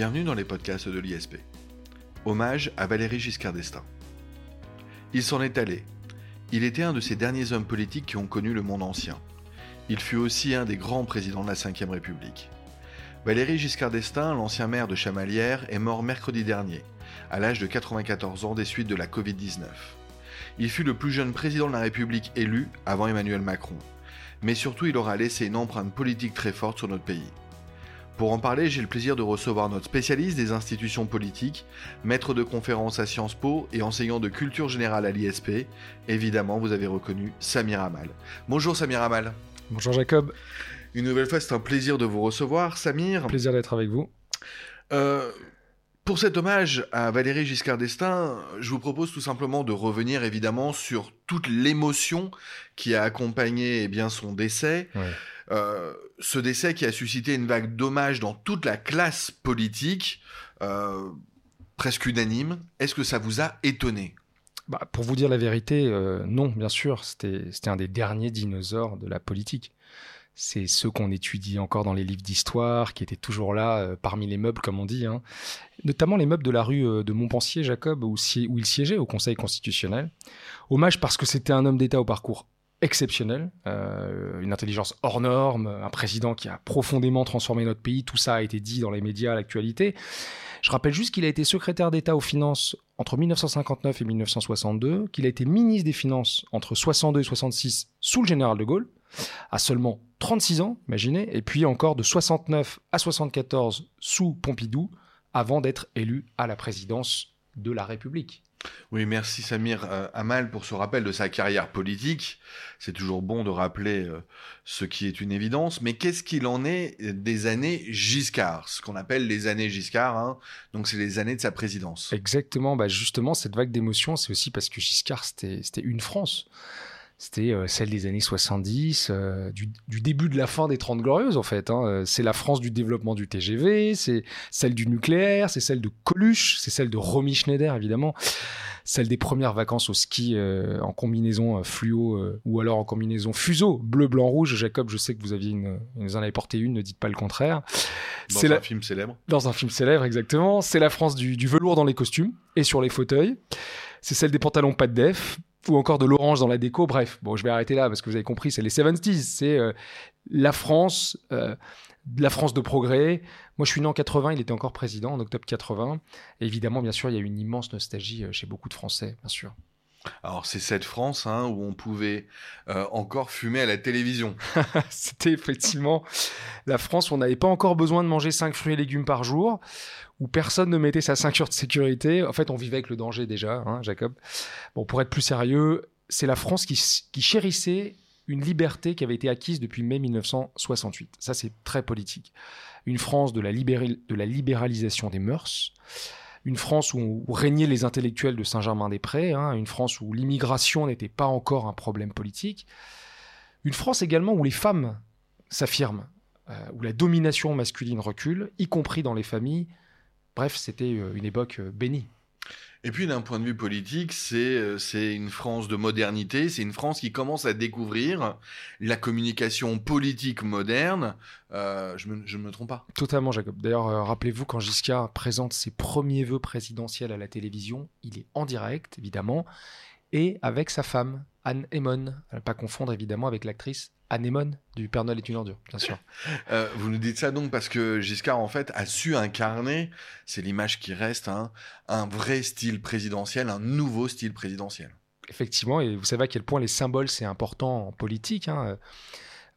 Bienvenue dans les podcasts de l'ISP. Hommage à Valéry Giscard d'Estaing. Il s'en est allé. Il était un de ces derniers hommes politiques qui ont connu le monde ancien. Il fut aussi un des grands présidents de la Ve République. Valéry Giscard d'Estaing, l'ancien maire de Chamalières, est mort mercredi dernier, à l'âge de 94 ans des suites de la Covid-19. Il fut le plus jeune président de la République élu avant Emmanuel Macron. Mais surtout, il aura laissé une empreinte politique très forte sur notre pays. Pour en parler, j'ai le plaisir de recevoir notre spécialiste des institutions politiques, maître de conférences à Sciences Po et enseignant de culture générale à l'ISP. Évidemment, vous avez reconnu Samir Amal. Bonjour Samir Amal. Bonjour Jacob. Une nouvelle fois, c'est un plaisir de vous recevoir, Samir. Plaisir d'être avec vous. Euh, pour cet hommage à Valéry Giscard d'Estaing, je vous propose tout simplement de revenir évidemment sur toute l'émotion qui a accompagné eh bien, son décès. Euh, ce décès qui a suscité une vague d'hommage dans toute la classe politique, euh, presque unanime. Est-ce que ça vous a étonné? Bah, Pour vous dire la vérité, euh, non, bien sûr. C'était un des derniers dinosaures de la politique. C'est ceux qu'on étudie encore dans les livres d'histoire, qui étaient toujours là parmi les meubles, comme on dit. Hein. Notamment les meubles de la rue de Montpensier, Jacob, où il siégeait au Conseil constitutionnel. Hommage parce que c'était un homme d'État au parcours exceptionnel, euh, une intelligence hors norme, un président qui a profondément transformé notre pays, tout ça a été dit dans les médias à l'actualité. Je rappelle juste qu'il a été secrétaire d'État aux finances entre 1959 et 1962, qu'il a été ministre des Finances entre 62 et 66 sous le général de Gaulle, à seulement 36 ans, imaginez, et puis encore de 69 à 74 sous Pompidou, avant d'être élu à la présidence de la République. Oui, merci Samir euh, Amal pour ce rappel de sa carrière politique. C'est toujours bon de rappeler euh, ce qui est une évidence, mais qu'est-ce qu'il en est des années Giscard, ce qu'on appelle les années Giscard, hein. donc c'est les années de sa présidence. Exactement, bah justement cette vague d'émotion, c'est aussi parce que Giscard, c'était une France c'était euh, celle des années 70, euh, du, début de la fin des 30 glorieuses en fait. Hein. Euh, c'est la France du développement du TGV, c'est celle du nucléaire, c'est celle de Coluche, c'est celle de Romy Schneider évidemment, celle des premières vacances au ski en combinaison fluo ou alors en combinaison fuseau, bleu, blanc, rouge. Jacob, je sais que vous aviez une, vous en avez porté une, ne dites pas le contraire. Dans un film célèbre. Dans un film célèbre, exactement. C'est la France du, du velours dans les costumes et sur les fauteuils. C'est celle des pantalons pas de def, ou encore de l'orange dans la déco. Bref, bon, je vais arrêter là parce que vous avez compris, c'est les 70s, c'est euh, la France, euh, la France de progrès. Moi, je suis né en 80, il était encore président en octobre 80. Et évidemment, bien sûr, il y a une immense nostalgie euh, chez beaucoup de Français, bien sûr. Alors c'est cette France hein, où on pouvait encore fumer à la télévision. C'était effectivement la France où on n'avait pas encore besoin de manger 5 fruits et légumes par jour, où personne ne mettait sa ceinture de sécurité. En fait, on vivait avec le danger déjà, hein, Jacob. Bon, pour être plus sérieux, c'est la France qui, chérissait une liberté qui avait été acquise depuis mai 1968. Ça, c'est très politique. Une France de la, de la libéralisation des mœurs, une France où, régnaient les intellectuels de Saint-Germain-des-Prés, hein, une France où l'immigration n'était pas encore un problème politique, une France également où les femmes s'affirment, euh, où la domination masculine recule, y compris dans les familles, Bref, c'était euh, une époque euh, bénie. Et puis d'un point de vue politique, euh, c'est une France de modernité, c'est une France qui commence à découvrir la communication politique moderne. je ne me, trompe pas. Totalement, Jacob. D'ailleurs, rappelez-vous, quand Giscard présente ses premiers vœux présidentiels à la télévision, il est en direct, évidemment, et avec sa femme, Anne Emon. À ne pas confondre, évidemment, avec l'actrice anémone du Père Noël est une ordure, bien sûr. Euh, vous nous dites ça donc parce que Giscard, en fait, a su incarner, c'est l'image qui reste, hein, un vrai style présidentiel, un nouveau style présidentiel. Effectivement, et vous savez à quel point les symboles, c'est important en politique. Hein.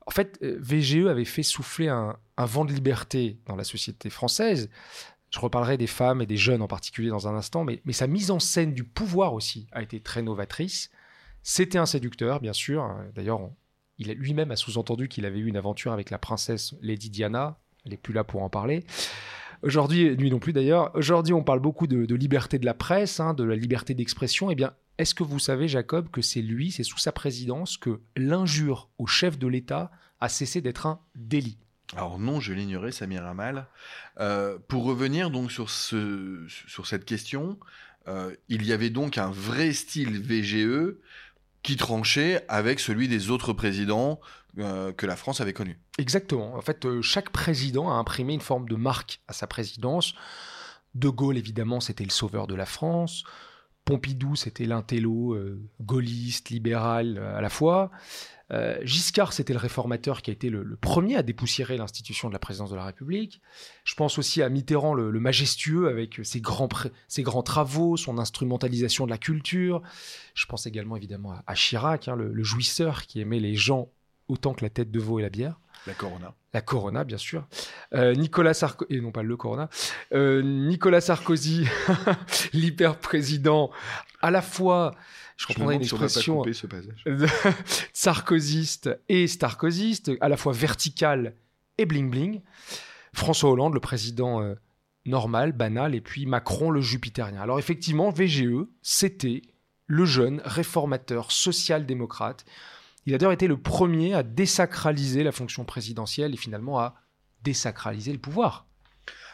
En fait, euh, VGE avait fait souffler un, vent de liberté dans la société française. Je reparlerai des femmes et des jeunes en particulier dans un instant, mais, mais sa mise en scène du pouvoir aussi a été très novatrice. C'était un séducteur, bien sûr. D'ailleurs, il lui-même a sous-entendu qu'il avait eu une aventure avec la princesse Lady Diana. Elle n'est plus là pour en parler. Aujourd'hui, non plus d'ailleurs, aujourd'hui on parle beaucoup de, liberté de la presse, hein, de la liberté d'expression. Eh bien, est-ce que vous savez, Jacob, que c'est lui, c'est sous sa présidence que l'injure au chef de l'État a cessé d'être un délit? Alors non, je l'ignorais, Samir Amal. Euh, pour revenir donc sur cette question, euh, il y avait donc un vrai style VGE qui tranchait avec celui des autres présidents euh, que la France avait connus. Exactement. En fait, euh, chaque président a imprimé une forme de marque à sa présidence. De Gaulle, évidemment, c'était le sauveur de la France. Pompidou, c'était l'intello euh, gaulliste, libéral à la fois. Euh, Giscard, c'était le réformateur qui a été le, premier à dépoussiérer l'institution de la présidence de la République. Je pense aussi à Mitterrand, le, majestueux, avec ses grands, ses grands travaux, son instrumentalisation de la culture. Je pense également évidemment à, Chirac, hein, le, jouisseur qui aimait les gens autant que la tête de veau et la bière. La Corona. La Corona, bien sûr. Euh, Nicolas Sarkozy, et non pas le Corona. Euh, Nicolas Sarkozy, l'hyper-président, à la fois je reprendrai une expression sarkozyste et starkozyste, à la fois vertical et bling bling. François Hollande, le président euh, normal, banal, et puis Macron, le jupitérien. Alors effectivement, VGE, c'était le jeune réformateur social-démocrate. Il a d'ailleurs été le premier à désacraliser la fonction présidentielle et finalement à désacraliser le pouvoir.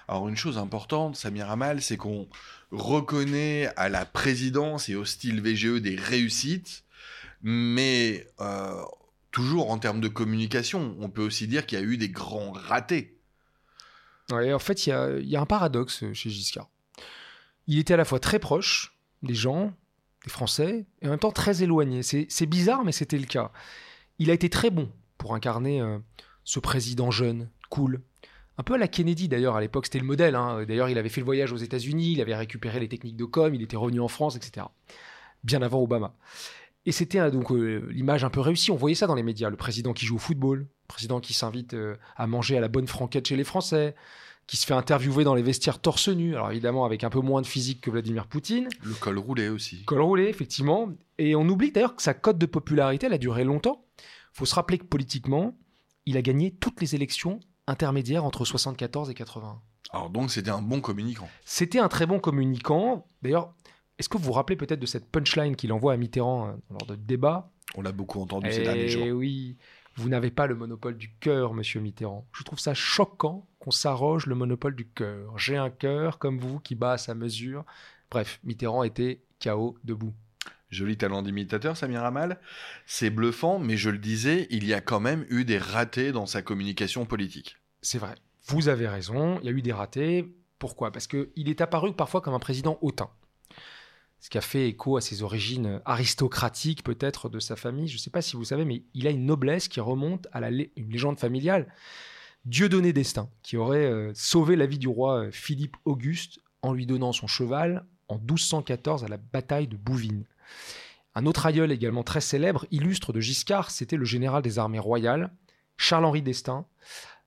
Alors une chose importante, Samir Amal, c'est qu'on reconnaît à la présidence et au style VGE des réussites, mais euh, toujours en termes de communication, on peut aussi dire qu'il y a eu des grands ratés. Ouais, en fait, il y a, un paradoxe chez Giscard. Il était à la fois très proche des gens, des Français, et en même temps très éloigné. C'est bizarre, mais c'était le cas. Il a été très bon pour incarner euh, ce président jeune, cool, un peu à la Kennedy d'ailleurs à l'époque, c'était le modèle. Hein. D'ailleurs, il avait fait le voyage aux États-Unis, il avait récupéré les techniques de com, il était revenu en France, etc. Bien avant Obama. Et c'était euh, donc euh, l'image un peu réussie. On voyait ça dans les médias. Le président qui joue au football, le président qui s'invite à manger à la bonne franquette chez les Français, qui se fait interviewer dans les vestiaires torse nu. Alors évidemment avec un peu moins de physique que Vladimir Poutine. Le col roulé aussi. Col roulé, effectivement. Et on oublie d'ailleurs que sa cote de popularité, elle a duré longtemps. Il faut se rappeler que politiquement, il a gagné toutes les élections intermédiaire entre 74 et 80. Alors donc c'était un bon communicant. C'était un très bon communicant. D'ailleurs, est-ce que vous vous rappelez peut-être de cette punchline qu'il envoie à Mitterrand euh, lors de débat? On l'a beaucoup entendu ces derniers jours. Eh oui, vous n'avez pas le monopole du cœur, monsieur Mitterrand. Je trouve ça choquant qu'on s'arroge le monopole du cœur. J'ai un cœur comme vous qui bat à sa mesure. Bref, Mitterrand était chaos debout. Joli talent d'imitateur, Samir Amal. C'est bluffant, mais je le disais, il y a quand même eu des ratés dans sa communication politique. C'est vrai. Vous avez raison, il y a eu des ratés. Pourquoi? Parce qu'il est apparu parfois comme un président hautain. Ce qui a fait écho à ses origines aristocratiques, peut-être, de sa famille. Je ne sais pas si vous savez, mais il a une noblesse qui remonte à une légende familiale. Dieudonné d'Estaing, qui aurait euh, sauvé la vie du roi euh, Philippe Auguste en lui donnant son cheval en 1214 à la bataille de Bouvines. Un autre aïeul également très célèbre, illustre de Giscard, c'était le général des armées royales, Charles-Henri d'Estaing.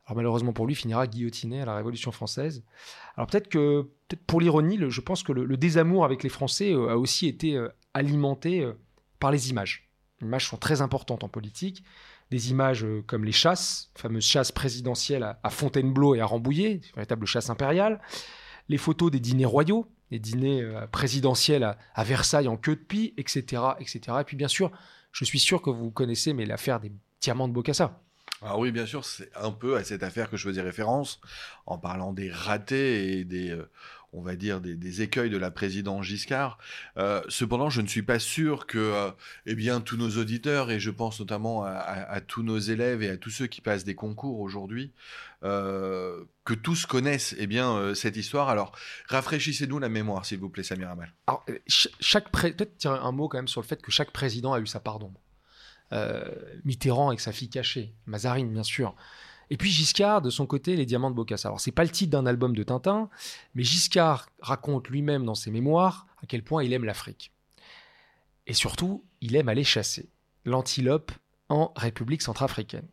Alors malheureusement pour lui, finira guillotiné à la Révolution française. Alors peut-être que, peut-être pour l'ironie, je pense que le, désamour avec les Français euh, a aussi été euh, alimenté euh, par les images. Les images sont très importantes en politique. Des images comme les chasses, fameuses chasses présidentielles à, Fontainebleau et à Rambouillet, véritable chasse impériale. Les photos des dîners royaux, les dîners présidentiels à, Versailles en queue de pie, etc., etc. Et puis bien sûr, je suis sûr que vous connaissez, mais l'affaire des diamants de Bocassa. Ah oui, bien sûr, c'est un peu à cette affaire que je faisais référence en parlant des ratés et des, euh, on va dire, des, écueils de la présidence Giscard. Euh, cependant, je ne suis pas sûr que, euh, eh bien, tous nos auditeurs et je pense notamment à, tous nos élèves et à tous ceux qui passent des concours aujourd'hui, que tous connaissent, eh bien, cette histoire. Alors, rafraîchissez-nous la mémoire, s'il vous plaît, Samir Amal. Alors, chaque peut-être un mot quand même sur le fait que chaque président a eu sa part d'ombre. Euh, Mitterrand avec sa fille cachée, Mazarine bien sûr. Et puis Giscard, de son côté, Les Diamants de Bocassa. Alors, c'est pas le titre d'un album de Tintin, mais Giscard raconte lui-même dans ses mémoires à quel point il aime l'Afrique. Et surtout, il aime aller chasser l'antilope en République centrafricaine.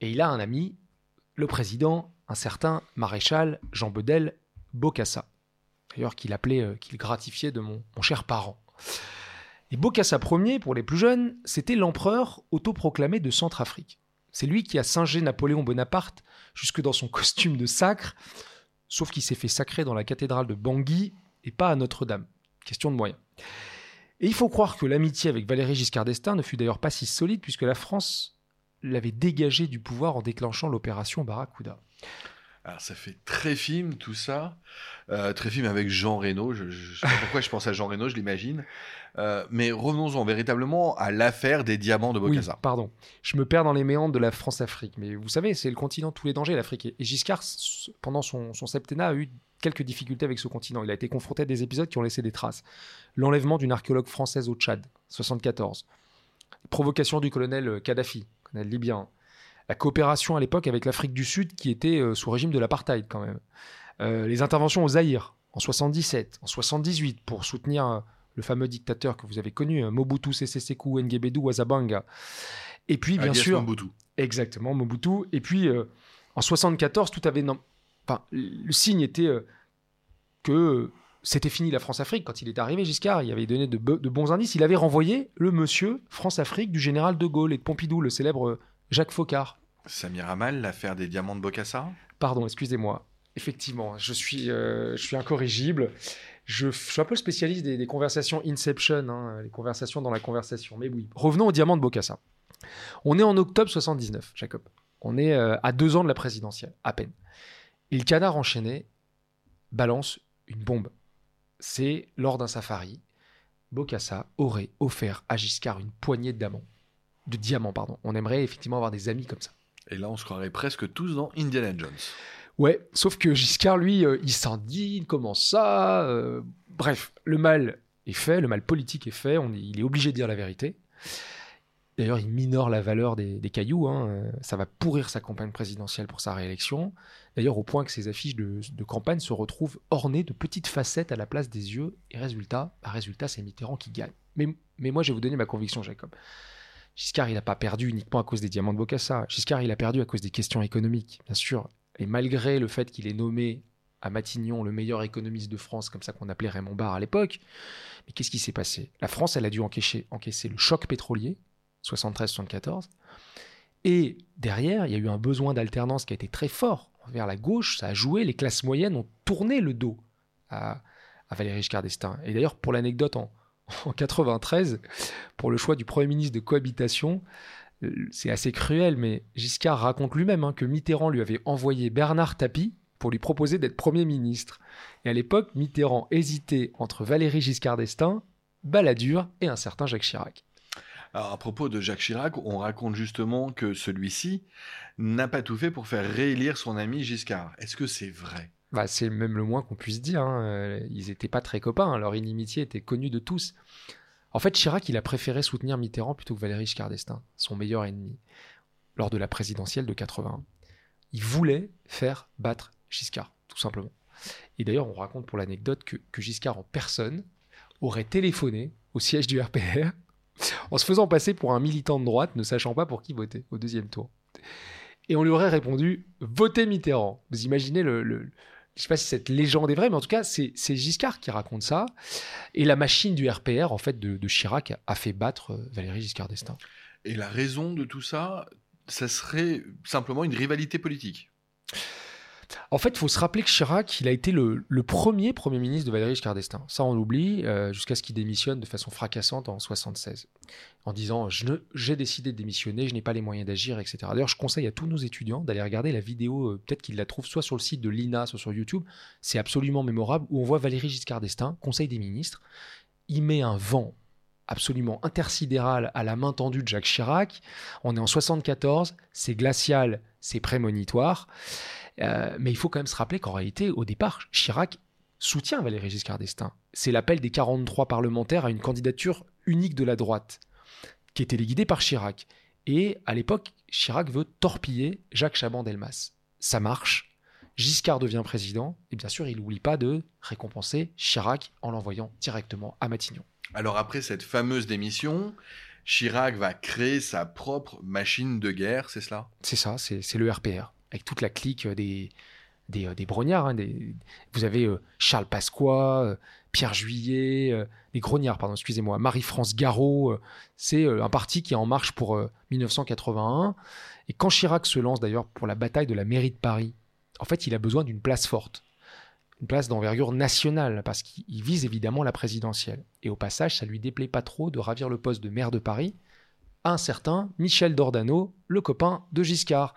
Et il a un ami, le président, un certain maréchal Jean Bedel Bocassa. D'ailleurs, qu'il appelait, euh, qu'il gratifiait de mon cher parent. Et Bokassa Ier, pour les plus jeunes, c'était l'empereur autoproclamé de Centrafrique. C'est lui qui a singé Napoléon Bonaparte jusque dans son costume de sacre, sauf qu'il s'est fait sacrer dans la cathédrale de Bangui et pas à Notre-Dame. Question de moyens. Et il faut croire que l'amitié avec Valéry Giscard d'Estaing ne fut d'ailleurs pas si solide puisque la France l'avait dégagé du pouvoir en déclenchant l'opération Barracuda. Alors ça fait très film tout ça, euh, très film avec Jean Reno. Je, je, sais pas pourquoi je pense à Jean Reno, je l'imagine. Euh, mais revenons-en véritablement à l'affaire des diamants de Bokassa. Oui, pardon. Je me perds dans les méandres de la France-Afrique. Mais vous savez, c'est le continent de tous les dangers, l'Afrique. Et Giscard, pendant son, son septennat, a eu quelques difficultés avec ce continent. Il a été confronté à des épisodes qui ont laissé des traces. L'enlèvement d'une archéologue française au Tchad, 74. Provocation du colonel Kadhafi, colonel libyen la coopération à l'époque avec l'Afrique du Sud qui était euh, sous régime de l'apartheid quand même. Euh, les interventions au Zaïre en 77, en 78 pour soutenir euh, le fameux dictateur que vous avez connu, Mobutu Sese Seko Nguebedu Wazabanga. Et puis bien sûr Mobutu. Exactement Mobutu et puis en 74 tout avait enfin, le signe était que c'était fini la France-Afrique. Quand il est arrivé, Giscard, il avait donné de, de, bons indices. Il avait renvoyé le monsieur France-Afrique du général de Gaulle et de Pompidou, le célèbre Jacques Faucard. Samir Amal, l'affaire des diamants de Bokassa? Pardon, excusez-moi. Effectivement, je suis, euh, je suis incorrigible. Je, suis un peu le spécialiste des, conversations Inception, hein, les conversations dans la conversation. Mais oui, revenons aux diamants de Bokassa. On est en octobre 79, Jacob. On est euh, à deux ans de la présidentielle, à peine. Et le canard enchaîné balance une bombe. C'est lors d'un safari, Bokassa aurait offert à Giscard une poignée de diamants de diamants, pardon. On aimerait effectivement avoir des amis comme ça. Et là, on se croirait presque tous dans Indiana Jones. Ouais, sauf que Giscard, lui, euh, il s'indigne, comment ça euh, Bref, le mal est fait, le mal politique est fait, on il est obligé de dire la vérité. D'ailleurs, il minore la valeur des, cailloux, hein, euh, ça va pourrir sa campagne présidentielle pour sa réélection. D'ailleurs, au point que ses affiches de, campagne se retrouvent ornées de petites facettes à la place des yeux, et résultat, bah, résultat c'est Mitterrand qui gagne. Mais, mais moi, je vais vous donner ma conviction, Jacob. Giscard, il n'a pas perdu uniquement à cause des diamants de Bocassa. Giscard, il a perdu à cause des questions économiques, bien sûr. Et malgré le fait qu'il ait nommé à Matignon le meilleur économiste de France, comme ça qu'on appelait Raymond Barre à l'époque, mais qu'est-ce qui s'est passé? La France, elle a dû encaisser, le choc pétrolier, 73-74. Et derrière, il y a eu un besoin d'alternance qui a été très fort vers la gauche. Ça a joué, les classes moyennes ont tourné le dos à, à Valéry Giscard d'Estaing. Et d'ailleurs, pour l'anecdote, en, en 93 pour le choix du Premier ministre de cohabitation. Euh, c'est assez cruel, mais Giscard raconte lui-même hein, que Mitterrand lui avait envoyé Bernard Tapie pour lui proposer d'être Premier ministre. Et à l'époque, Mitterrand hésitait entre Valéry Giscard d'Estaing, Balladur et un certain Jacques Chirac. Alors à propos de Jacques Chirac, on raconte justement que celui-ci n'a pas tout fait pour faire réélire son ami Giscard. Est-ce que c'est vrai? Bah, c'est même le moins qu'on puisse dire. Hein. Euh, ils n'étaient pas très copains, hein. leur inimitié était connue de tous. En fait, Chirac, il a préféré soutenir Mitterrand plutôt que Valéry Giscard d'Estaing, son meilleur ennemi, lors de la présidentielle de 81. Il voulait faire battre Giscard, tout simplement. Et d'ailleurs, on raconte pour l'anecdote que, que Giscard en personne aurait téléphoné au siège du RPR en se faisant passer pour un militant de droite, ne sachant pas pour qui voter au deuxième tour. Et on lui aurait répondu Votez Mitterrand. Vous imaginez le, je sais pas si cette légende est vraie, mais en tout cas, c'est Giscard qui raconte ça. Et la machine du RPR, en fait, de, Chirac, a fait battre euh, Valéry Giscard d'Estaing. Et la raison de tout ça, ça serait simplement une rivalité politique? En fait, il faut se rappeler que Chirac, il a été le, premier Premier ministre de Valéry Giscard d'Estaing. Ça, on l'oublie, euh, jusqu'à ce qu'il démissionne de façon fracassante en 76, en disant J'ai décidé de démissionner, je n'ai pas les moyens d'agir, etc. D'ailleurs, je conseille à tous nos étudiants d'aller regarder la vidéo, euh, peut-être qu'ils la trouvent soit sur le site de l'INA, soit sur YouTube. C'est absolument mémorable, où on voit Valéry Giscard d'Estaing, Conseil des ministres. Il met un vent absolument intersidéral à la main tendue de Jacques Chirac. On est en 74, c'est glacial, c'est prémonitoire. Euh, mais il faut quand même se rappeler qu'en réalité, au départ, Chirac soutient Valéry Giscard d'Estaing. C'est l'appel des 43 parlementaires à une candidature unique de la droite, qui est téléguidée par Chirac. Et à l'époque, Chirac veut torpiller Jacques Chaban-Delmas. Ça marche. Giscard devient président, et bien sûr, il n'oublie pas de récompenser Chirac en l'envoyant directement à Matignon. Alors après cette fameuse démission, Chirac va créer sa propre machine de guerre, c'est cela? C'est ça, c'est le RPR avec toute la clique des, des, euh, des brognards. Hein, vous avez euh, Charles Pasqua, euh, Pierre Juillet, les grognards, pardon, excusez-moi, Marie-France Garot. c'est un parti qui est en marche pour 1981. Et quand Chirac se lance d'ailleurs pour la bataille de la mairie de Paris, en fait, il a besoin d'une place forte. Une place d'envergure nationale, parce qu'il vise évidemment la présidentielle. Et au passage, ça lui déplaît pas trop de ravir le poste de maire de Paris à un certain Michel Dordano, le copain de Giscard.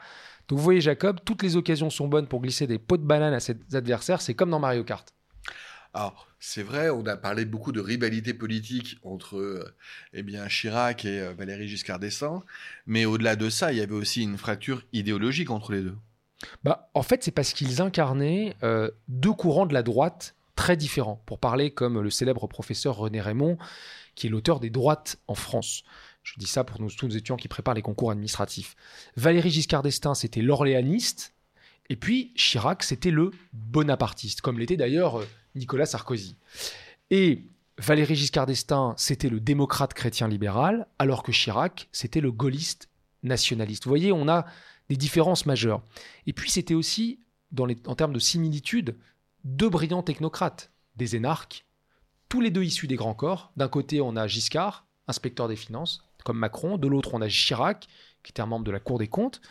Donc vous voyez Jacob, toutes les occasions sont bonnes pour glisser des pots de banane à ses adversaires, c'est comme dans Mario Kart. Alors, c'est vrai, on a parlé beaucoup de rivalité politique entre euh, eh bien, Chirac et euh, Valéry Giscard d'Estaing, mais au-delà de ça, il y avait aussi une fracture idéologique entre les deux. Bah, en fait, c'est parce qu'ils incarnaient euh, deux courants de la droite très différents, pour parler comme le célèbre professeur René Raymond, qui est l'auteur des droites en France. Je dis ça pour nous, tous nos étudiants qui préparent les concours administratifs. Valéry Giscard d'Estaing, c'était l'orléaniste, et puis Chirac, c'était le bonapartiste, comme l'était d'ailleurs Nicolas Sarkozy. Et Valéry Giscard d'Estaing, c'était le démocrate chrétien libéral, alors que Chirac, c'était le gaulliste nationaliste. Vous voyez, on a des différences majeures. Et puis, c'était aussi, les, en termes de similitude, deux brillants technocrates, des énarques, tous les deux issus des grands corps. D'un côté, on a Giscard, inspecteur des finances, comme Macron. De l'autre, on a Chirac, qui était un membre de la Cour des comptes.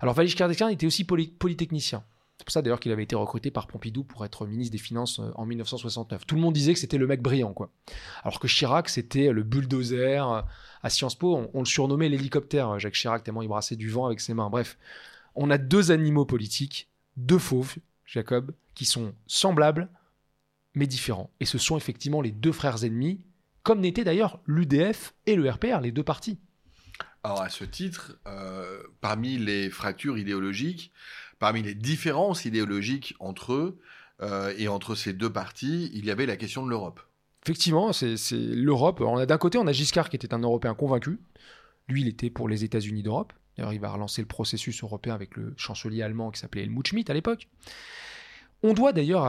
Alors, Valéry Giscard était aussi polytechnicien. C'est pour ça d'ailleurs qu'il avait été recruté par Pompidou pour être ministre des Finances euh, en 1969. Tout le monde disait que c'était le mec brillant, quoi. Alors que Chirac, c'était le bulldozer. Euh, à Sciences Po, on, le surnommait l'hélicoptère, euh, Jacques Chirac, tellement il brassait du vent avec ses mains. Bref, on a deux animaux politiques, deux fauves, Jacob, qui sont semblables, mais différents. Et ce sont effectivement les deux frères ennemis, comme n'étaient d'ailleurs l'UDF et le RPR, les deux partis. Alors à ce titre, parmi les fractures idéologiques, parmi les différences idéologiques entre eux euh, et entre ces deux partis, il y avait la question de l'Europe. Effectivement, c'est l'Europe. D'un côté, on a Giscard qui était un Européen convaincu. Lui, il était pour les États-Unis d'Europe. D'ailleurs, il va relancer le processus européen avec le chancelier allemand qui s'appelait Helmut Schmidt à l'époque. On doit d'ailleurs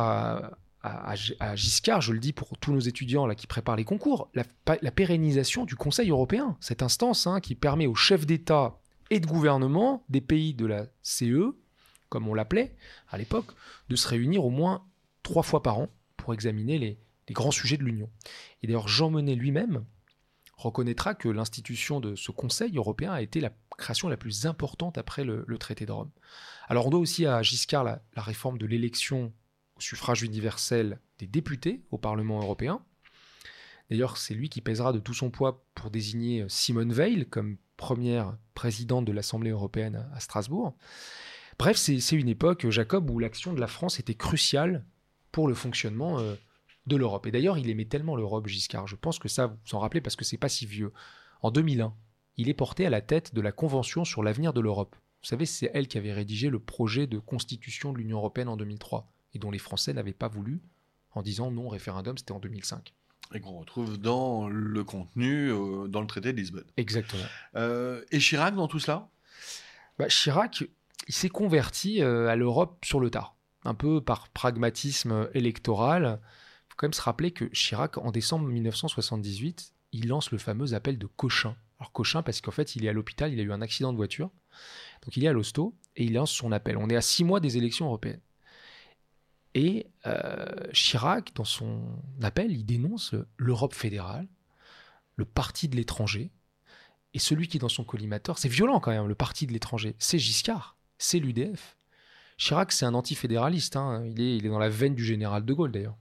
à, Giscard, je le dis pour tous nos étudiants là, qui préparent les concours, la, pérennisation du Conseil européen, cette instance hein, qui permet aux chefs d'État et de gouvernement des pays de la CE comme on l'appelait à l'époque, de se réunir au moins trois fois par an pour examiner les, grands sujets de l'Union. Et d'ailleurs, Jean Monnet lui-même reconnaîtra que l'institution de ce Conseil européen a été la création la plus importante après le, traité de Rome. Alors on doit aussi à Giscard la, la réforme de l'élection suffrage universel des députés au Parlement européen. D'ailleurs, c'est lui qui pèsera de tout son poids pour désigner Simone Veil comme première présidente de l'Assemblée européenne à Strasbourg. Bref, c'est une époque, Jacob, où l'action de la France était cruciale pour le fonctionnement euh, de l'Europe. Et d'ailleurs, il aimait tellement l'Europe, Giscard. Je pense que ça, vous vous en rappelez parce que c'est pas si vieux. En 2001, il est porté à la tête de la Convention sur l'avenir de l'Europe. Vous savez, c'est elle qui avait rédigé le projet de constitution de l'Union européenne en 2003 et dont les Français n'avaient pas voulu en disant non référendum, c'était en 2005. Et qu'on retrouve dans le contenu, euh, dans le traité de Lisbonne. Exactement. Euh, et Chirac dans tout cela bah, Chirac, il s'est converti euh, à l'Europe sur le tard, un peu par pragmatisme électoral. Il faut quand même se rappeler que Chirac, en décembre 1978, il lance le fameux appel de Cochin. Alors Cochin parce qu'en fait, il est à l'hôpital, il a eu un accident de voiture. Donc il est à l'hosto et il lance son appel. On est à six mois des élections européennes. Et euh, Chirac, dans son appel, il dénonce l'Europe fédérale, le parti de l'étranger, et celui qui dans son collimateur, c'est violent quand même, le parti de l'étranger, c'est Giscard c'est l'UDF. Chirac, c'est un antifédéraliste. Hein. Il, est, il est dans la veine du général de Gaulle, d'ailleurs.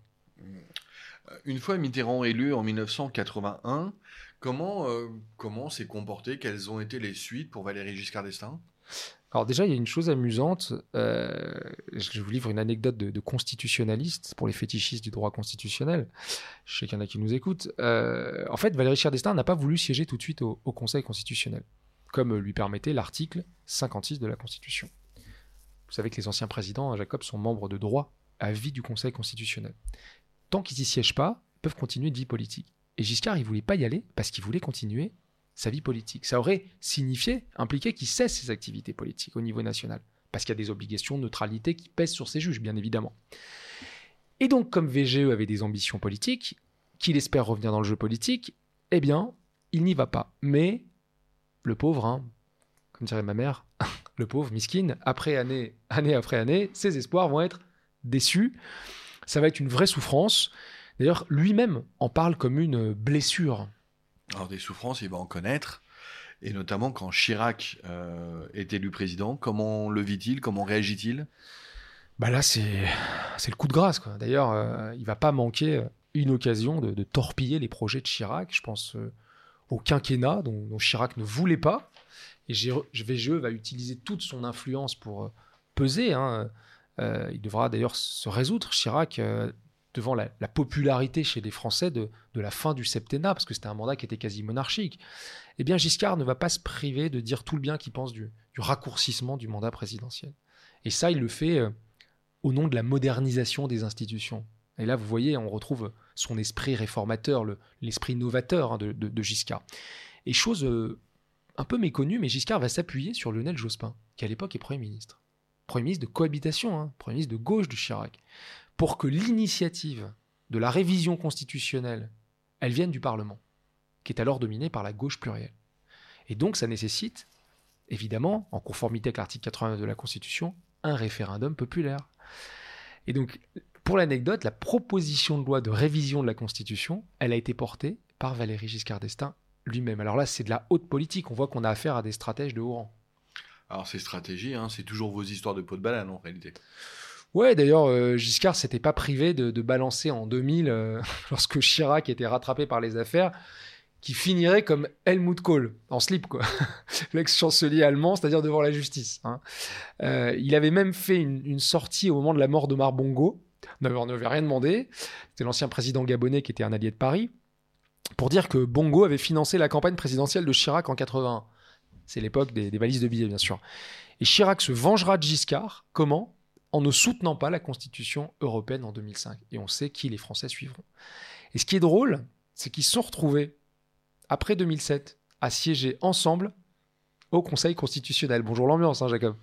Une fois Mitterrand élu en 1981, comment euh, comment s'est comporté Quelles ont été les suites pour Valéry Giscard d'Estaing? Alors déjà, il y a une chose amusante. Euh, je vous livre une anecdote de, constitutionnaliste pour les fétichistes du droit constitutionnel. Je sais qu'il y en a qui nous écoutent. Euh, en fait, Valéry Giscard d'Estaing n'a pas voulu siéger tout de suite au Conseil constitutionnel comme lui permettait l'article 56 de la Constitution. Vous savez que les anciens présidents, Jacob, sont membres de droit à vie du Conseil constitutionnel. Tant qu'ils n'y siègent pas, ils peuvent continuer une vie politique. Et Giscard, il voulait pas y aller parce qu'il voulait continuer sa vie politique. Ça aurait signifié, impliqué qu'il cesse ses activités politiques au niveau national. Parce qu'il y a des obligations de neutralité qui pèsent sur ses juges, bien évidemment. Et donc, comme VGE avait des ambitions politiques, qu'il espère revenir dans le jeu politique, eh bien, il n'y va pas. Mais le pauvre, hein, comme dirait ma mère, le pauvre, miskin, après année, année après année, ses espoirs vont être déçus. Ça va être une vraie souffrance. D'ailleurs, lui-même en parle comme une blessure. Alors des souffrances, il va en connaître. Et notamment quand Chirac euh, est élu président, comment le vit-il? Comment réagit-il? Bah Là, c'est le coup de grâce. D'ailleurs, euh, il va pas manquer une occasion de, torpiller les projets de Chirac. Je pense euh, au quinquennat dont, Chirac ne voulait pas. Et VGE va utiliser toute son influence pour euh, peser. Hein. Euh, il devra d'ailleurs se résoudre, Chirac, devant la, popularité chez les Français de, la fin du septennat, parce que c'était un mandat qui était quasi monarchique. Eh bien, Giscard ne va pas se priver de dire tout le bien qu'il pense du, raccourcissement du mandat présidentiel. Et ça, il le fait au nom de la modernisation des institutions. Et là, vous voyez, on retrouve son esprit réformateur, l'esprit novateur hein, de, Giscard. Et chose euh, un peu méconnue, mais Giscard va s'appuyer sur Lionel Jospin, qui à l'époque est Premier ministre. Premier ministre de cohabitation, hein, Premier ministre de gauche de Chirac, pour que l'initiative de la révision constitutionnelle, elle vienne du Parlement, qui est alors dominé par la gauche plurielle. Et donc ça nécessite, évidemment, en conformité avec l'article 89 de la Constitution, un référendum populaire. Et donc, pour l'anecdote, la proposition de loi de révision de la Constitution, elle a été portée par Valéry Giscard d'Estaing lui-même. Alors là, c'est de la haute politique. On voit qu'on a affaire à des stratèges de haut rang. Alors ces stratégies, hein, c'est toujours vos histoires de peau de banane en réalité. Ouais, d'ailleurs, euh, Giscard s'était pas privé de, balancer en 2000, euh, lorsque Chirac était rattrapé par les affaires, qui finirait comme Helmut Kohl, en slip, quoi. L'ex-chancelier allemand, c'est-à-dire devant la justice. Hein. Euh, il avait même fait une, sortie au moment de la mort d'Omar Bongo. On n'avait rien demandé. C'était l'ancien président gabonais qui était un allié de Paris. Pour dire que Bongo avait financé la campagne présidentielle de Chirac en 81. C'est l'époque des, des valises de billets, bien sûr. Et Chirac se vengera de Giscard. Comment? En ne soutenant pas la Constitution européenne en 2005. Et on sait qui les Français suivront. Et ce qui est drôle, c'est qu'ils se sont retrouvés après 2007, à siéger ensemble au Conseil constitutionnel. Bonjour l'ambiance, hein, Jacob.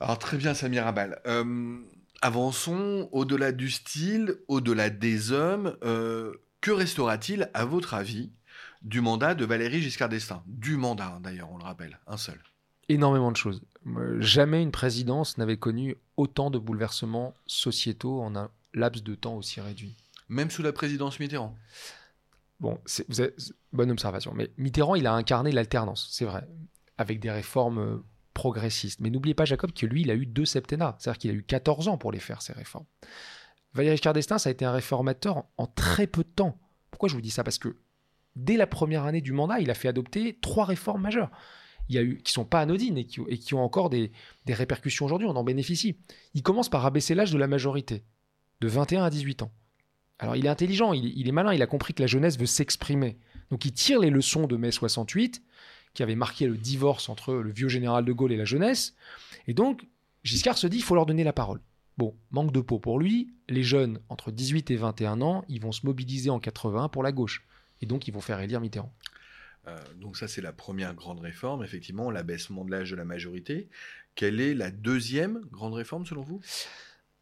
Alors très bien, Samir Abal. Euh, avançons au-delà du style, au-delà des hommes. Euh, que restera-t-il, à votre avis, du mandat de Valérie Giscard d'Estaing? Du mandat, d'ailleurs, on le rappelle, un seul. Énormément de choses. Euh, jamais une présidence n'avait connu autant de bouleversements sociétaux en un laps de temps aussi réduit. Même sous la présidence Mitterrand Bon, c'est, vous avez, bonne observation. Mais Mitterrand, il a incarné l'alternance, c'est vrai, avec des réformes euh, progressistes. Mais n'oubliez pas, Jacob, que lui, il a eu deux septennats. C'est-à-dire qu'il a eu 14 ans pour les faire, ces réformes. Valéry Giscard d'Estaing, ça a été un réformateur en très peu de temps. Pourquoi je vous dis ça? Parce que dès la première année du mandat, il a fait adopter trois réformes majeures. Il y qui sont pas anodines et qui, ont encore des, répercussions aujourd'hui, on en bénéficie. Il commence par abaisser l'âge de la majorité, de 21 à 18 ans. Alors il est intelligent, il, est malin, il a compris que la jeunesse veut s'exprimer. Donc il tire les leçons de mai 68, qui avait marqué le divorce entre le vieux général de Gaulle et la jeunesse. Et donc Giscard se dit, il faut leur donner la parole. Bon, manque de peau pour lui, les jeunes entre 18 et 21 ans, ils vont se mobiliser en 80 pour la gauche. Et donc ils vont faire élire Mitterrand. Euh, donc ça c'est la première grande réforme, effectivement, l'abaissement de l'âge de la majorité. Quelle est la deuxième grande réforme selon vous?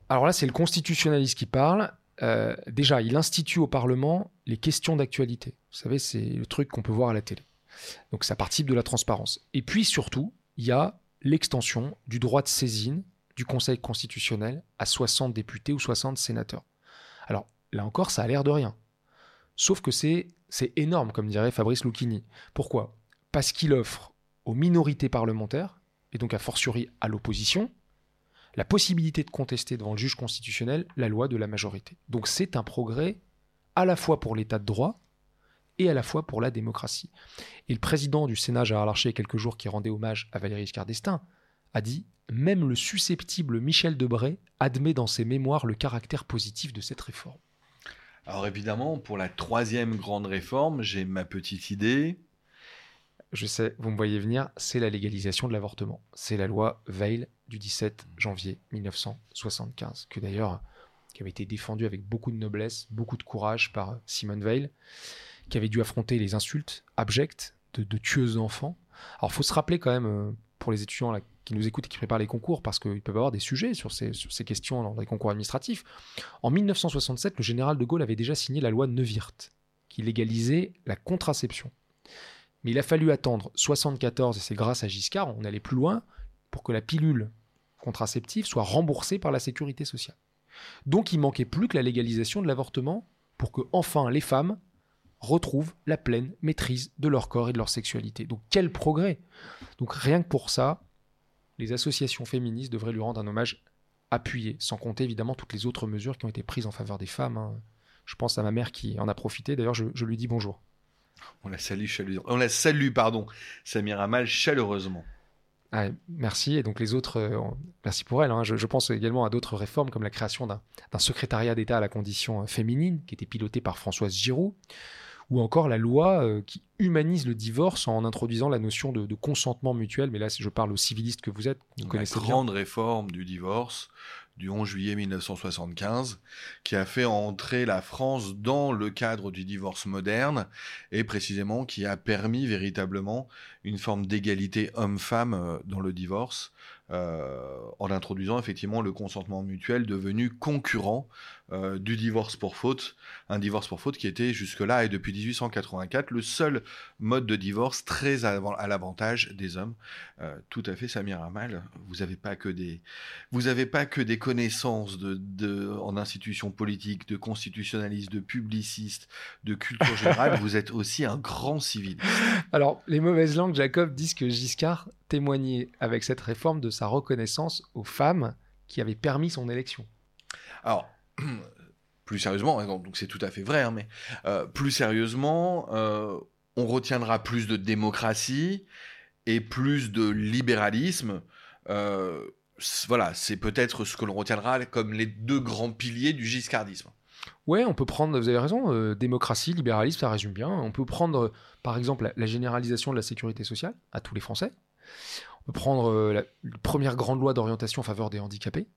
Alors là, c'est le constitutionnaliste qui parle. Euh, déjà, il institue au Parlement les questions d'actualité. Vous savez, c'est le truc qu'on peut voir à la télé. Donc ça participe de la transparence. Et puis surtout, il y a l'extension du droit de saisine du Conseil constitutionnel à 60 députés ou 60 sénateurs. Alors là encore, ça a l'air de rien. Sauf que c'est énorme, comme dirait Fabrice Lucchini. Pourquoi? Parce qu'il offre aux minorités parlementaires, et donc a fortiori à l'opposition, la possibilité de contester devant le juge constitutionnel la loi de la majorité. Donc c'est un progrès à la fois pour l'état de droit et à la fois pour la démocratie. Et le président du Sénat, Gérard Larcher, quelques jours, qui rendait hommage à Valéry Giscard d'Estaing, a dit Même le susceptible Michel Debray admet dans ses mémoires le caractère positif de cette réforme. Alors évidemment, pour la troisième grande réforme, j'ai ma petite idée. Je sais, vous me voyez venir, c'est la légalisation de l'avortement. C'est la loi Veil du 17 janvier 1975, que d'ailleurs, qui avait été défendu avec beaucoup de noblesse, beaucoup de courage par Simone Veil, qui avait dû affronter les insultes abjectes de, tueuses d'enfants. Alors, faut se rappeler quand même, euh, pour les étudiants qui nous écoutent et qui préparent les concours, parce qu'ils peuvent avoir des sujets sur ces, questions dans les concours administratifs. En 1967, le général de Gaulle avait déjà signé la loi Neuwirth, qui légalisait la contraception. Mais il a fallu attendre 74, et c'est grâce à Giscard, on allait plus loin, pour que la pilule contraceptive soit remboursée par la sécurité sociale. Donc il manquait plus que la légalisation de l'avortement pour que enfin les femmes retrouvent la pleine maîtrise de leur corps et de leur sexualité. Donc quel progrès Donc rien que pour ça, les associations féministes devraient lui rendre un hommage appuyé, sans compter évidemment toutes les autres mesures qui ont été prises en faveur des femmes. Hein. Je pense à ma mère qui en a profité, d'ailleurs je, lui dis bonjour. On la salue chaleureusement. On la salue, pardon, Samir Amal, chaleureusement. Ah, merci. Et donc les autres, euh, merci pour elle. Hein. Je, pense également à d'autres réformes comme la création d'un secrétariat d'État à la condition euh, féminine qui était piloté par Françoise Giroud, ou encore la loi euh, qui humanise le divorce en introduisant la notion de, consentement mutuel. Mais là, je parle aux civilistes que vous êtes, vous la grande réforme du divorce du 11 juillet 1975, qui a fait entrer la France dans le cadre du divorce moderne, et précisément qui a permis véritablement une forme d'égalité homme-femme euh, dans le divorce, euh, en introduisant effectivement le consentement mutuel devenu concurrent euh, du divorce pour faute, un divorce pour faute qui était jusque-là et depuis 1884 le seul mode de divorce très à, l'avantage des hommes. Euh, tout à fait, Samir Amal, vous n'avez pas que des, vous avez pas que des connaissances de, de, en institutions politiques, de constitutionnalistes, de publicistes, de culture générale, vous êtes aussi un grand civil. Alors, les mauvaises langues, Jacob, disent que Giscard témoignait avec cette réforme de sa reconnaissance aux femmes qui avaient permis son élection. Alors, plus sérieusement, hein, donc c'est tout à fait vrai, hein, mais euh, plus sérieusement, euh, on retiendra plus de démocratie et plus de libéralisme. Euh, voilà, c'est peut-être ce que l'on retiendra comme les deux grands piliers du giscardisme. Ouais, on peut prendre, vous avez raison, démocratie, libéralisme, ça résume bien. On peut prendre, par exemple, la, généralisation de la sécurité sociale à tous les Français. On peut prendre la première grande loi d'orientation en faveur des handicapés,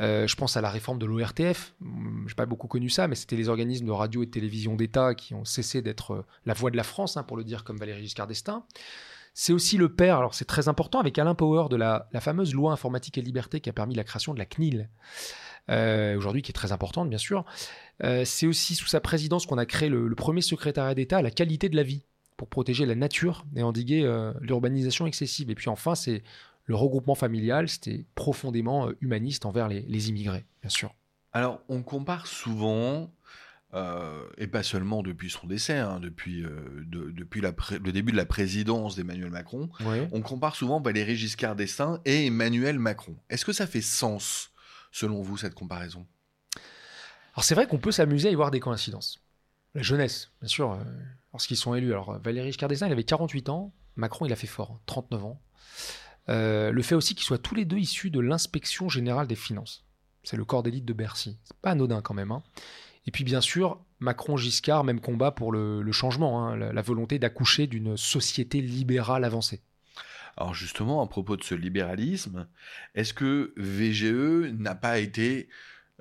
euh, je pense à la réforme de l'ORTF. Je n'ai pas beaucoup connu ça, mais c'était les organismes de radio et de télévision d'État qui ont cessé d'être euh, la voix de la France, hein, pour le dire comme Valéry Giscard d'Estaing. C'est aussi le père, alors c'est très important, avec Alain Power, de la, fameuse loi informatique et liberté qui a permis la création de la CNIL. Euh, aujourd'hui, qui est très importante, bien sûr. c'est aussi sous sa présidence qu'on a créé le premier secrétariat d'État à la qualité de la vie pour protéger la nature et endiguer l'urbanisation excessive. Et puis enfin, c'est le regroupement familial, c'était profondément euh, humaniste envers les, immigrés, bien sûr. Alors, on compare souvent, euh, et pas seulement depuis son décès, hein, depuis, euh, depuis le début de la présidence d'Emmanuel Macron, on compare souvent Valéry Giscard d'Estaing et Emmanuel Macron. Est-ce que ça fait sens, selon vous, cette comparaison? Alors, c'est vrai qu'on peut s'amuser à y voir des coïncidences. La jeunesse, bien sûr, lorsqu'ils sont élus. Alors, Valéry Giscard d'Estaing, il avait 48 ans, Macron, il a fait fort, 39 ans. Euh, le fait aussi qu'ils soient tous les deux issus de l'inspection générale des finances. C'est le corps d'élite de Bercy. C'est pas anodin quand même. Hein. Et puis bien sûr, Macron-Giscard, même combat pour le, changement, hein, la, volonté d'accoucher d'une société libérale avancée. Alors justement, à propos de ce libéralisme, est-ce que VGE n'a pas été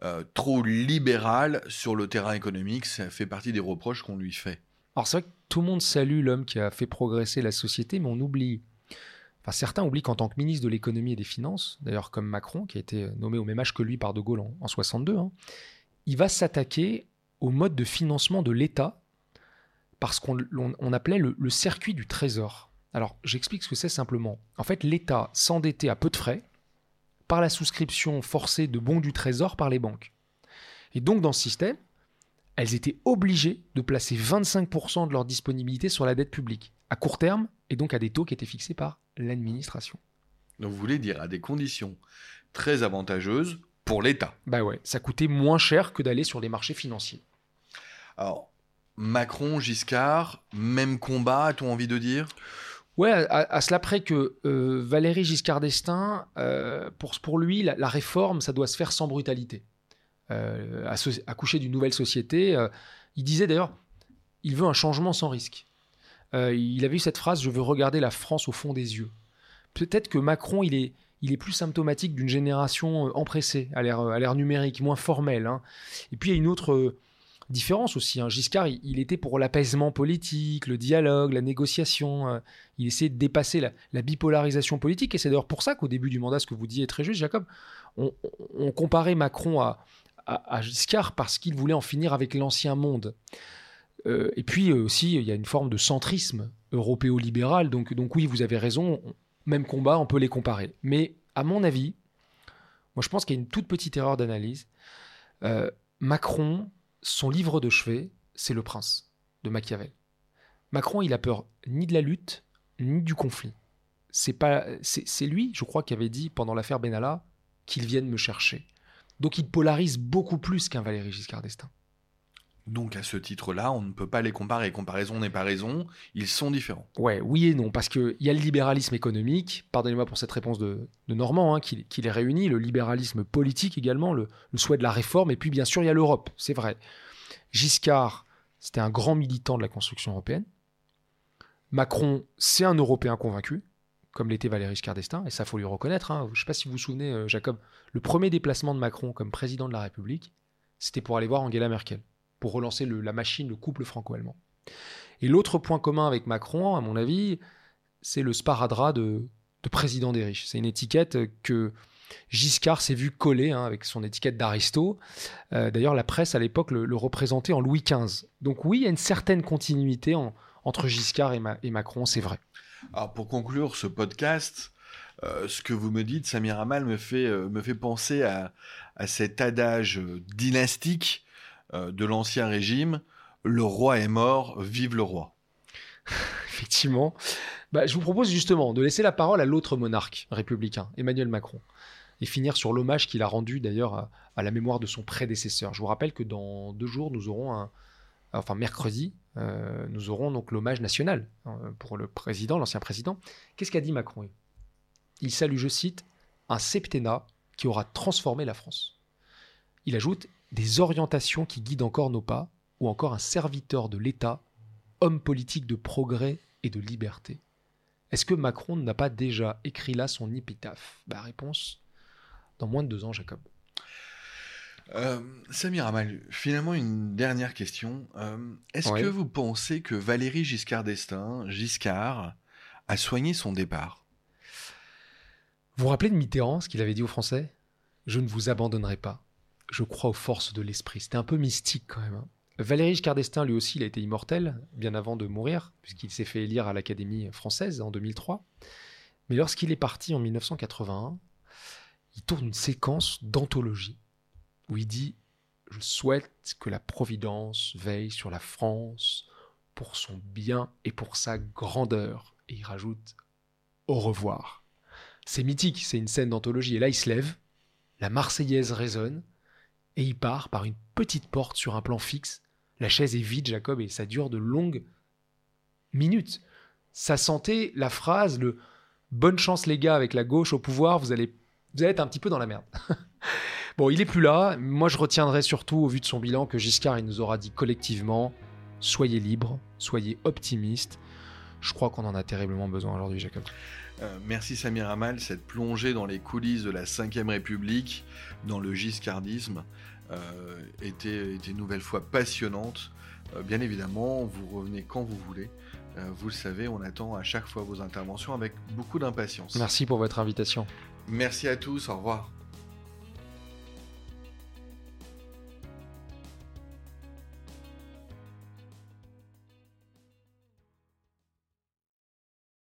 euh, trop libéral sur le terrain économique? Ça fait partie des reproches qu'on lui fait. Alors c'est vrai que tout le monde salue l'homme qui a fait progresser la société, mais on oublie certains oublient qu'en tant que ministre de l'économie et des finances, d'ailleurs comme Macron, qui a été nommé au même âge que lui par De Gaulle en, 62, hein, il va s'attaquer au mode de financement de l'État parce qu'on appelait le, le, circuit du trésor. Alors j'explique ce que c'est simplement. En fait, l'État s'endettait à peu de frais par la souscription forcée de bons du trésor par les banques. Et donc dans ce système, elles étaient obligées de placer 25% de leur disponibilité sur la dette publique, à court terme, et donc à des taux qui étaient fixés par l'administration. Donc vous voulez dire à des conditions très avantageuses pour l'État. Bah ouais, ça coûtait moins cher que d'aller sur les marchés financiers. Alors, Macron, Giscard, même combat, a-t-on envie de dire? Ouais, à, cela près que euh, Valéry Giscard d'Estaing, euh, pour, pour lui, la, réforme, ça doit se faire sans brutalité. Euh, accoucher d'une nouvelle société. Euh, il disait d'ailleurs, il veut un changement sans risque. Euh, il avait eu cette phrase Je veux regarder la France au fond des yeux. Peut-être que Macron, il est, il est plus symptomatique d'une génération euh, empressée, à l'ère numérique, moins formelle. Hein. Et puis il y a une autre euh, différence aussi. Hein. Giscard, il, était pour l'apaisement politique, le dialogue, la négociation. il essayait de dépasser la, bipolarisation politique. Et c'est d'ailleurs pour ça qu'au début du mandat, ce que vous disiez est très juste, Jacob, on, comparait Macron à Giscard parce qu'il voulait en finir avec l'ancien monde. Euh, et puis euh, aussi, il y a une forme de centrisme européo-libéral. Donc, donc oui, vous avez raison, même combat, on peut les comparer. Mais à mon avis, moi je pense qu'il y a une toute petite erreur d'analyse. Euh, Macron, son livre de chevet, c'est Le Prince de Machiavel. Macron, il a peur ni de la lutte, ni du conflit. C'est pas, c'est lui, je crois, qui avait dit pendant l'affaire Benalla qu'il vienne me chercher. Donc il polarise beaucoup plus qu'un Valéry Giscard d'Estaing. Donc à ce titre-là, on ne peut pas les comparer. Comparaison n'est pas raison, ils sont différents. Ouais, oui et non, parce qu'il y a le libéralisme économique, pardonnez-moi pour cette réponse de, Normand, hein, qui, les réunit, le libéralisme politique également, le, souhait de la réforme, et puis bien sûr il y a l'Europe, c'est vrai. Giscard, c'était un grand militant de la construction européenne. Macron, c'est un Européen convaincu, comme l'était Valéry Giscard d'Estaing, et ça faut lui reconnaître. Hein. Je ne sais pas si vous vous souvenez, euh, Jacob, le premier déplacement de Macron comme président de la République, c'était pour aller voir Angela Merkel pour relancer la machine, le couple franco-allemand. Et l'autre point commun avec Macron, à mon avis, c'est le sparadrap de, président des riches. C'est une étiquette que Giscard s'est vu coller hein, avec son étiquette d'aristo. Euh, d'ailleurs, la presse à l'époque le, représentait en Louis XV. Donc oui, il y a une certaine continuité entre Giscard et, Macron, c'est vrai. Alors pour conclure ce podcast, euh, ce que vous me dites, Samir Amal, me fait, euh, me fait penser à, à cet adage dynastique de l'Ancien Régime, le roi est mort, vive le roi. Effectivement. Bah, je vous propose justement de laisser la parole à l'autre monarque républicain, Emmanuel Macron, et finir sur l'hommage qu'il a rendu d'ailleurs à, la mémoire de son prédécesseur. Je vous rappelle que dans deux jours, nous aurons un, enfin mercredi, euh, nous aurons donc l'hommage national hein, pour le président, l'ancien président. Qu'est-ce qu'a dit Macron Il salue, je cite, un septennat qui aura transformé la France. Il ajoute des orientations qui guident encore nos pas, ou encore un serviteur de l'État, homme politique de progrès et de liberté. Est-ce que Macron n'a pas déjà écrit là son épitaphe? Bah, Réponse dans moins de deux ans, Jacob. Euh, Samir Amal, finalement une dernière question. Euh, est-ce que vous pensez que Valérie Giscard d'Estaing, Giscard, a soigné son départ? Vous vous rappelez de Mitterrand, ce qu'il avait dit aux Français? Je ne vous abandonnerai pas je crois aux forces de l'esprit. C'était un peu mystique quand même. Hein. Valéry Giscard lui aussi, il a été immortel, bien avant de mourir, puisqu'il s'est fait élire à l'Académie française en 2003. Mais lorsqu'il est parti en 1981, il tourne une séquence d'anthologie où il dit Je souhaite que la Providence veille sur la France pour son bien et pour sa grandeur. Et il rajoute Au revoir. C'est mythique, c'est une scène d'anthologie. Et là, il se lève, la Marseillaise résonne, et il part par une petite porte sur un plan fixe. La chaise est vide, Jacob, et ça dure de longues minutes. Ça sentait la phrase, le bonne chance les gars avec la gauche au pouvoir, vous allez, vous allez être un petit peu dans la merde. bon, il est plus là. Moi, je retiendrai surtout, au vu de son bilan, que Giscard, il nous aura dit collectivement soyez libres, soyez optimistes. Je crois qu'on en a terriblement besoin aujourd'hui, Jacob. Euh, merci Samir Amal, cette plongée dans les coulisses de la Ve République, dans le giscardisme, euh, était, une nouvelle fois passionnante. Euh, bien évidemment, vous revenez quand vous voulez. vous le savez, on attend à chaque fois vos interventions avec beaucoup d'impatience. Merci pour votre invitation. Merci à tous, au revoir.